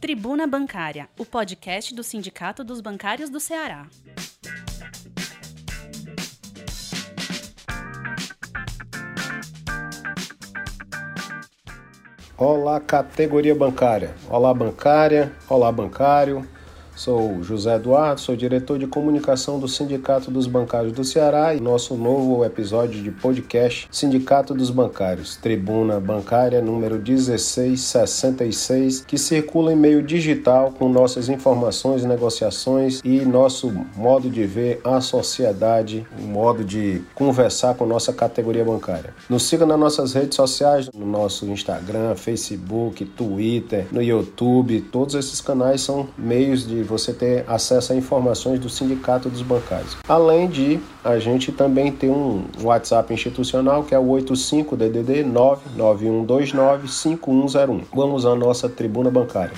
Tribuna Bancária, o podcast do Sindicato dos Bancários do Ceará. Olá, categoria bancária. Olá, bancária. Olá, bancário. Sou José Eduardo, sou diretor de comunicação do Sindicato dos Bancários do Ceará e nosso novo episódio de podcast Sindicato dos Bancários, Tribuna Bancária número 1666, que circula em meio digital com nossas informações, negociações e nosso modo de ver a sociedade, um modo de conversar com nossa categoria bancária. Nos siga nas nossas redes sociais, no nosso Instagram, Facebook, Twitter, no YouTube, todos esses canais são meios de você ter acesso a informações do Sindicato dos Bancários. Além de a gente também ter um WhatsApp institucional que é o 85DDD 99129 5101. Vamos à nossa tribuna bancária.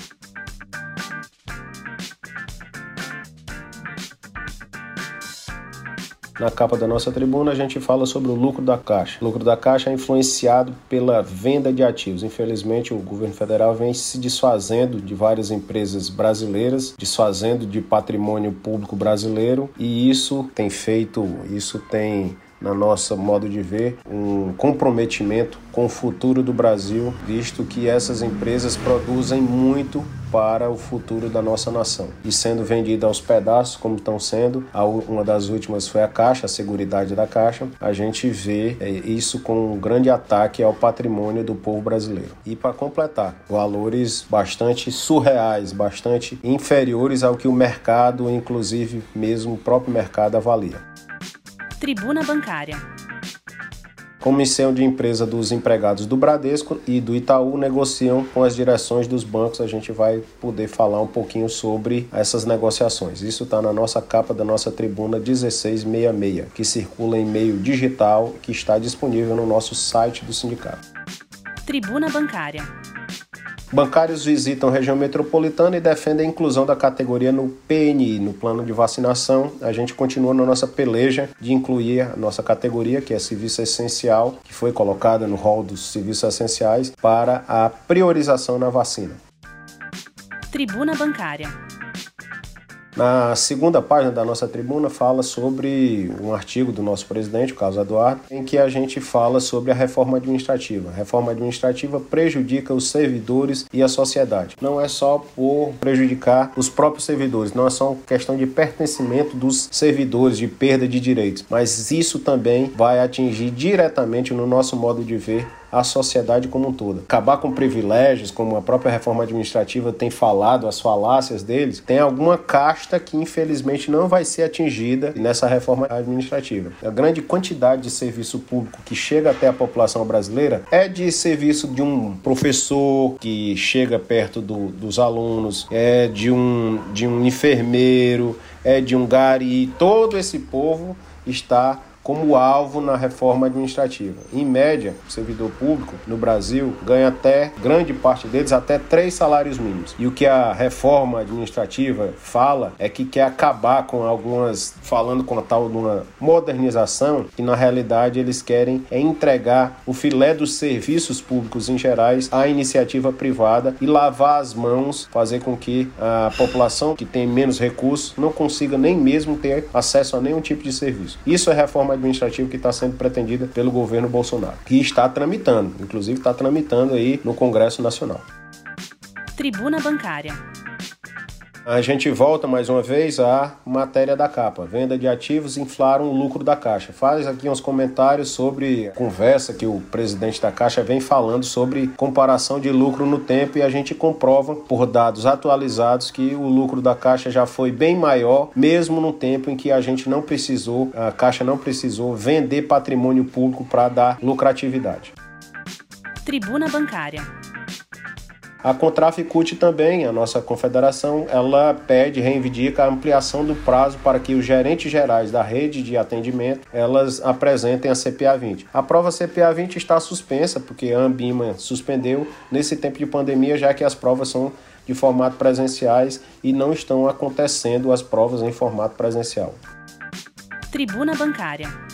Na capa da nossa tribuna, a gente fala sobre o lucro da Caixa. O lucro da Caixa é influenciado pela venda de ativos. Infelizmente, o governo federal vem se desfazendo de várias empresas brasileiras, desfazendo de patrimônio público brasileiro, e isso tem feito, isso tem na nossa modo de ver, um comprometimento com o futuro do Brasil, visto que essas empresas produzem muito para o futuro da nossa nação. E sendo vendida aos pedaços, como estão sendo, uma das últimas foi a Caixa, a Seguridade da Caixa, a gente vê é, isso com um grande ataque ao patrimônio do povo brasileiro. E para completar, valores bastante surreais, bastante inferiores ao que o mercado, inclusive mesmo o próprio mercado, avalia. Tribuna Bancária. Comissão de empresa dos empregados do Bradesco e do Itaú negociam com as direções dos bancos. A gente vai poder falar um pouquinho sobre essas negociações. Isso está na nossa capa da nossa tribuna 1666, que circula em meio digital, que está disponível no nosso site do sindicato. Tribuna Bancária. Bancários visitam região metropolitana e defendem a inclusão da categoria no PNI, no plano de vacinação. A gente continua na nossa peleja de incluir a nossa categoria, que é serviço essencial, que foi colocada no rol dos serviços essenciais, para a priorização na vacina. Tribuna Bancária. Na segunda página da nossa tribuna fala sobre um artigo do nosso presidente, o Carlos Eduardo, em que a gente fala sobre a reforma administrativa. A reforma administrativa prejudica os servidores e a sociedade. Não é só por prejudicar os próprios servidores, não é só questão de pertencimento dos servidores, de perda de direitos, mas isso também vai atingir diretamente no nosso modo de ver a sociedade como um todo. Acabar com privilégios, como a própria reforma administrativa tem falado, as falácias deles, tem alguma casta que infelizmente não vai ser atingida nessa reforma administrativa. A grande quantidade de serviço público que chega até a população brasileira é de serviço de um professor que chega perto do, dos alunos, é de um, de um enfermeiro, é de um gari, todo esse povo está como alvo na reforma administrativa. Em média, o servidor público no Brasil ganha até, grande parte deles, até três salários mínimos. E o que a reforma administrativa fala é que quer acabar com algumas, falando com a tal de uma modernização, que na realidade eles querem é entregar o filé dos serviços públicos em gerais à iniciativa privada e lavar as mãos, fazer com que a população que tem menos recursos não consiga nem mesmo ter acesso a nenhum tipo de serviço. Isso é reforma reforma administrativa que está sendo pretendida pelo governo Bolsonaro, que está tramitando, inclusive está tramitando aí no Congresso Nacional. Tribuna Bancária. A gente volta mais uma vez à matéria da capa. Venda de ativos inflaram o lucro da Caixa. Faz aqui uns comentários sobre a conversa que o presidente da Caixa vem falando sobre comparação de lucro no tempo e a gente comprova por dados atualizados que o lucro da Caixa já foi bem maior, mesmo no tempo em que a gente não precisou, a Caixa não precisou vender patrimônio público para dar lucratividade. Tribuna Bancária. A Contraficute também, a nossa confederação, ela pede, reivindica a ampliação do prazo para que os gerentes gerais da rede de atendimento elas apresentem a CPA 20. A prova CPA 20 está suspensa porque a Ambima suspendeu nesse tempo de pandemia, já que as provas são de formato presenciais e não estão acontecendo as provas em formato presencial. Tribuna Bancária.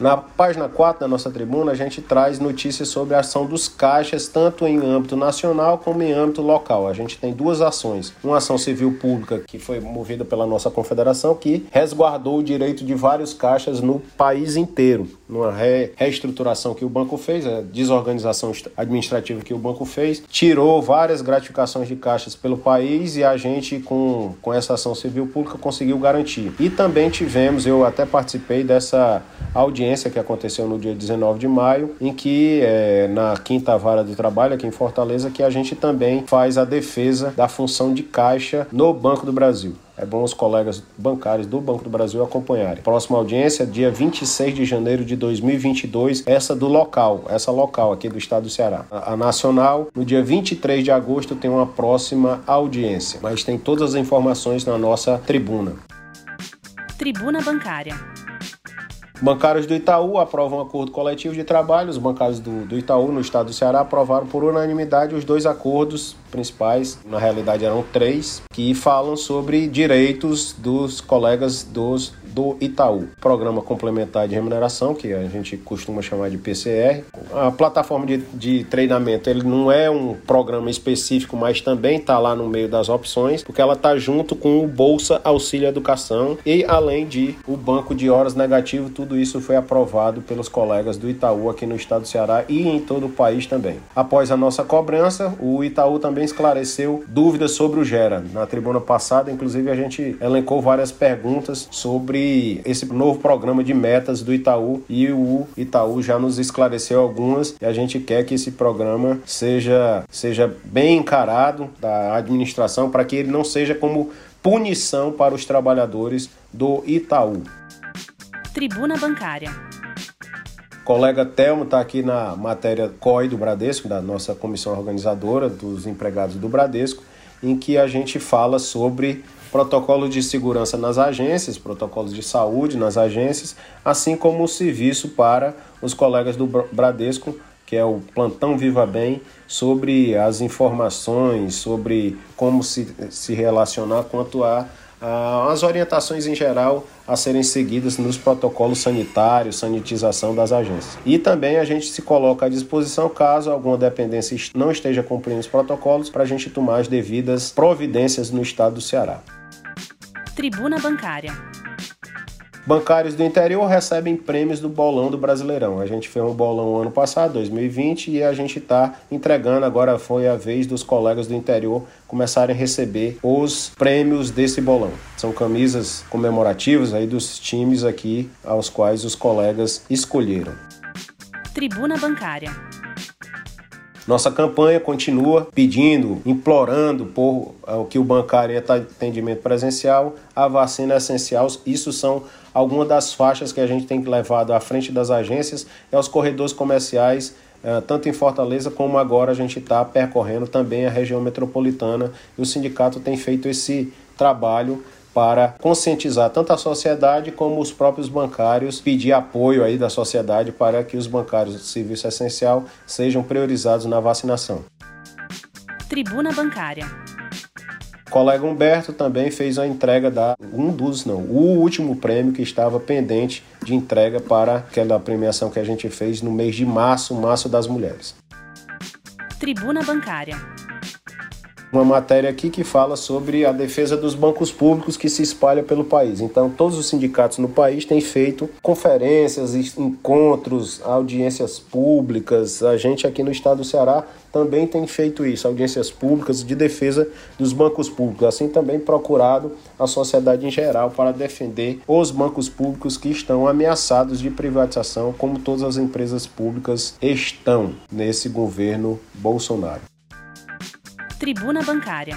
Na página 4 da nossa tribuna, a gente traz notícias sobre a ação dos caixas, tanto em âmbito nacional como em âmbito local. A gente tem duas ações. Uma ação civil pública, que foi movida pela nossa confederação, que resguardou o direito de vários caixas no país inteiro, numa re reestruturação que o banco fez, a desorganização administrativa que o banco fez, tirou várias gratificações de caixas pelo país e a gente, com, com essa ação civil pública, conseguiu garantir. E também tivemos, eu até participei dessa audiência que aconteceu no dia 19 de maio, em que é, na quinta vara do trabalho aqui em Fortaleza, que a gente também faz a defesa da função de caixa no Banco do Brasil. É bom os colegas bancários do Banco do Brasil acompanharem. Próxima audiência, dia 26 de janeiro de 2022, essa do local, essa local aqui do estado do Ceará. A, a nacional, no dia 23 de agosto, tem uma próxima audiência, mas tem todas as informações na nossa tribuna. Tribuna Bancária. Bancários do Itaú aprovam um acordo coletivo de trabalho. Os bancários do, do Itaú, no estado do Ceará, aprovaram por unanimidade os dois acordos principais, na realidade eram três, que falam sobre direitos dos colegas dos do Itaú. Programa Complementar de Remuneração, que a gente costuma chamar de PCR. A plataforma de, de treinamento, ele não é um programa específico, mas também está lá no meio das opções, porque ela está junto com o Bolsa Auxílio Educação e além de o banco de horas negativo, tudo isso foi aprovado pelos colegas do Itaú aqui no estado do Ceará e em todo o país também. Após a nossa cobrança, o Itaú também esclareceu dúvidas sobre o Gera. Na tribuna passada, inclusive, a gente elencou várias perguntas sobre esse novo programa de metas do Itaú e o Itaú já nos esclareceu algumas e a gente quer que esse programa seja, seja bem encarado da administração para que ele não seja como punição para os trabalhadores do Itaú. Tribuna Bancária. O colega Telmo está aqui na matéria COI do Bradesco, da nossa comissão organizadora dos empregados do Bradesco, em que a gente fala sobre protocolo de segurança nas agências, protocolos de saúde nas agências, assim como o serviço para os colegas do Bradesco, que é o Plantão Viva Bem, sobre as informações, sobre como se, se relacionar quanto a as orientações em geral a serem seguidas nos protocolos sanitários, sanitização das agências. E também a gente se coloca à disposição caso alguma dependência não esteja cumprindo os protocolos para a gente tomar as devidas providências no estado do Ceará. Tribuna Bancária. Bancários do interior recebem prêmios do bolão do Brasileirão. A gente fez um bolão ano passado, 2020, e a gente está entregando. Agora foi a vez dos colegas do interior começarem a receber os prêmios desse bolão. São camisas comemorativas aí dos times aqui aos quais os colegas escolheram. Tribuna Bancária. Nossa campanha continua pedindo, implorando por o que o bancário é atendimento presencial, a vacina é essencial. Isso são algumas das faixas que a gente tem levado à frente das agências e aos corredores comerciais, eh, tanto em Fortaleza como agora a gente está percorrendo também a região metropolitana. E o sindicato tem feito esse trabalho para conscientizar tanto a sociedade como os próprios bancários, pedir apoio aí da sociedade para que os bancários do serviço essencial sejam priorizados na vacinação. Tribuna Bancária. O colega Humberto também fez a entrega da um dos não, o último prêmio que estava pendente de entrega para aquela premiação que a gente fez no mês de março, março das mulheres. Tribuna Bancária uma matéria aqui que fala sobre a defesa dos bancos públicos que se espalha pelo país. Então, todos os sindicatos no país têm feito conferências, encontros, audiências públicas. A gente aqui no estado do Ceará também tem feito isso, audiências públicas de defesa dos bancos públicos, assim também procurado a sociedade em geral para defender os bancos públicos que estão ameaçados de privatização, como todas as empresas públicas estão nesse governo Bolsonaro. Tribuna Bancária.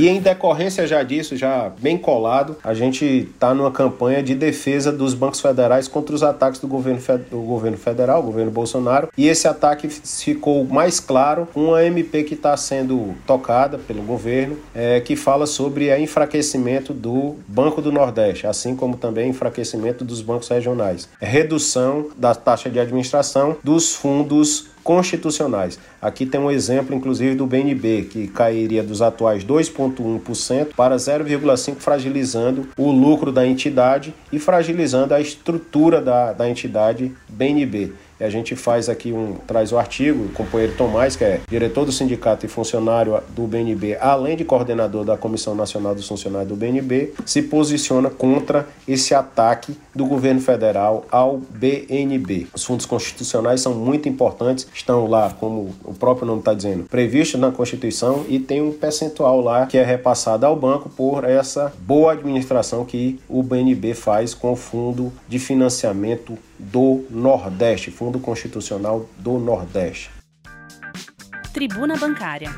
E em decorrência já disso, já bem colado, a gente está numa campanha de defesa dos bancos federais contra os ataques do governo, do governo federal, governo Bolsonaro. E esse ataque ficou mais claro com uma MP que está sendo tocada pelo governo, é, que fala sobre o enfraquecimento do Banco do Nordeste, assim como também enfraquecimento dos bancos regionais. É redução da taxa de administração dos fundos constitucionais. Aqui tem um exemplo, inclusive, do BNB, que cairia dos atuais 2,1% para 0,5%, fragilizando o lucro da entidade e fragilizando a estrutura da, da entidade BNB. E a gente faz aqui um, traz o artigo, o companheiro Tomás, que é diretor do sindicato e funcionário do BNB, além de coordenador da Comissão Nacional dos Funcionários do BNB, se posiciona contra esse ataque do governo federal ao BNB. Os fundos constitucionais são muito importantes, estão lá, como o próprio nome está dizendo, previstos na Constituição e tem um percentual lá que é repassado ao banco por essa boa administração que o BNB faz com o Fundo de Financiamento do Nordeste, Fundo Constitucional do Nordeste. Tribuna Bancária.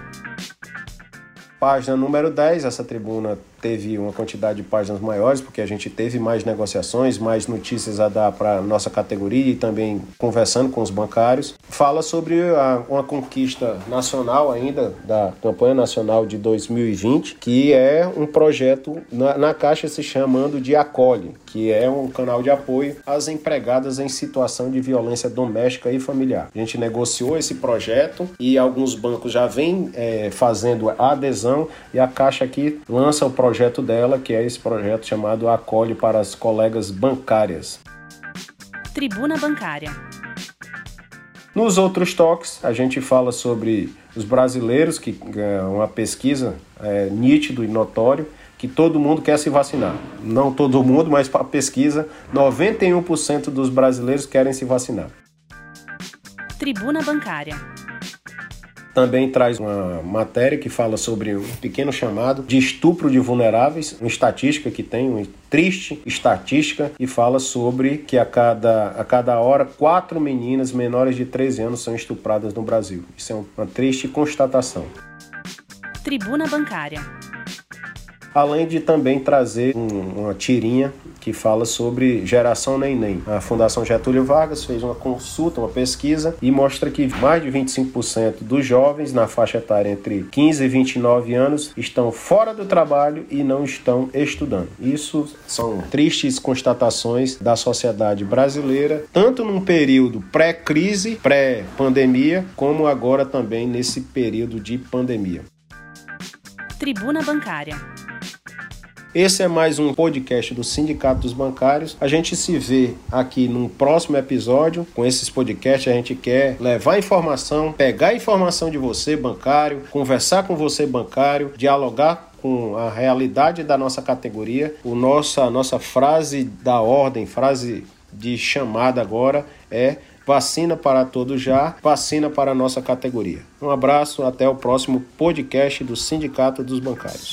Página número 10, essa tribuna teve uma quantidade de páginas maiores, porque a gente teve mais negociações, mais notícias a dar para nossa categoria e também conversando com os bancários. Fala sobre a, uma conquista nacional ainda, da campanha nacional de 2020, que é um projeto, na, na Caixa se chamando de Acolhe, que é um canal de apoio às empregadas em situação de violência doméstica e familiar. A gente negociou esse projeto e alguns bancos já vêm é, fazendo a adesão e a Caixa aqui lança o projeto dela, que é esse projeto chamado Acolhe para as Colegas Bancárias. Tribuna Bancária. Nos outros toques, a gente fala sobre os brasileiros, que é uma pesquisa é, nítido e notório, que todo mundo quer se vacinar. Não todo mundo, mas para a pesquisa, 91% dos brasileiros querem se vacinar. Tribuna Bancária também traz uma matéria que fala sobre um pequeno chamado de estupro de vulneráveis, uma estatística que tem, uma triste estatística, e fala sobre que a cada, a cada hora quatro meninas menores de 13 anos são estupradas no Brasil. Isso é uma triste constatação. Tribuna Bancária além de também trazer um, uma tirinha que fala sobre geração neném. A Fundação Getúlio Vargas fez uma consulta, uma pesquisa e mostra que mais de 25% dos jovens na faixa etária entre 15 e 29 anos estão fora do trabalho e não estão estudando. Isso são tristes constatações da sociedade brasileira, tanto num período pré-crise, pré-pandemia, como agora também nesse período de pandemia. Tribuna Bancária esse é mais um podcast do Sindicato dos Bancários. A gente se vê aqui num próximo episódio. Com esses podcasts, a gente quer levar informação, pegar informação de você, bancário, conversar com você, bancário, dialogar com a realidade da nossa categoria. O nossa, nossa frase da ordem, frase de chamada agora é vacina para todos já, vacina para a nossa categoria. Um abraço, até o próximo podcast do Sindicato dos Bancários.